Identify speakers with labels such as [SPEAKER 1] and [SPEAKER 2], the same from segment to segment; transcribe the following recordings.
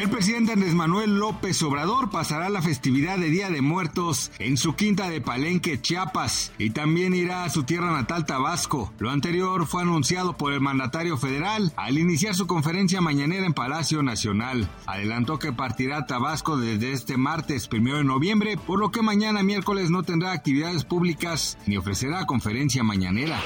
[SPEAKER 1] El presidente Andrés Manuel López Obrador pasará la festividad de Día de Muertos en su quinta de Palenque, Chiapas, y también irá a su tierra natal, Tabasco. Lo anterior fue anunciado por el mandatario federal al iniciar su conferencia mañanera en Palacio Nacional. Adelantó que partirá a Tabasco desde este martes, primero de noviembre, por lo que mañana miércoles no tendrá actividades públicas ni ofrecerá conferencia mañanera.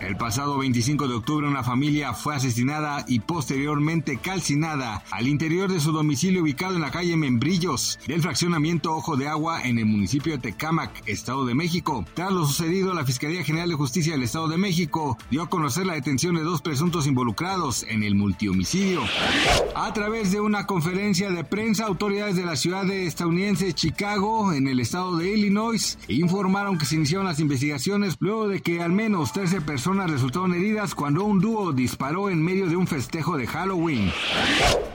[SPEAKER 1] El pasado 25 de octubre una familia fue asesinada y posteriormente calcinada al interior de su domicilio ubicado en la calle Membrillos del fraccionamiento Ojo de Agua en el municipio de Tecámac, Estado de México. Tras lo sucedido, la Fiscalía General de Justicia del Estado de México dio a conocer la detención de dos presuntos involucrados en el multihomicidio. A través de una conferencia de prensa, autoridades de la ciudad de estadounidense Chicago, en el estado de Illinois, informaron que se iniciaron las investigaciones luego de que al menos 13 personas resultaron heridas cuando un dúo disparó en medio de un festejo de Halloween.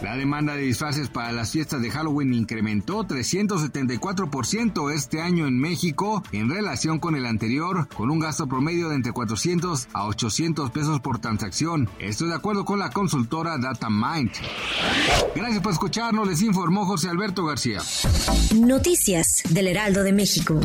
[SPEAKER 1] La demanda de disfraces para las fiestas de Halloween incrementó 374% este año en México en relación con el anterior, con un gasto promedio de entre 400 a 800 pesos por transacción. Esto de acuerdo con la consultora DataMind. Gracias por escucharnos, les informó José Alberto García.
[SPEAKER 2] Noticias del Heraldo de México.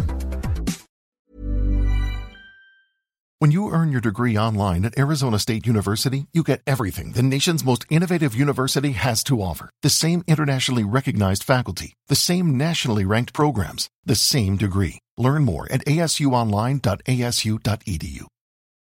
[SPEAKER 3] When you earn your degree online at Arizona State University, you get everything the nation's most innovative university has to offer. The same internationally recognized faculty, the same nationally ranked programs, the same degree. Learn more at asuonline.asu.edu.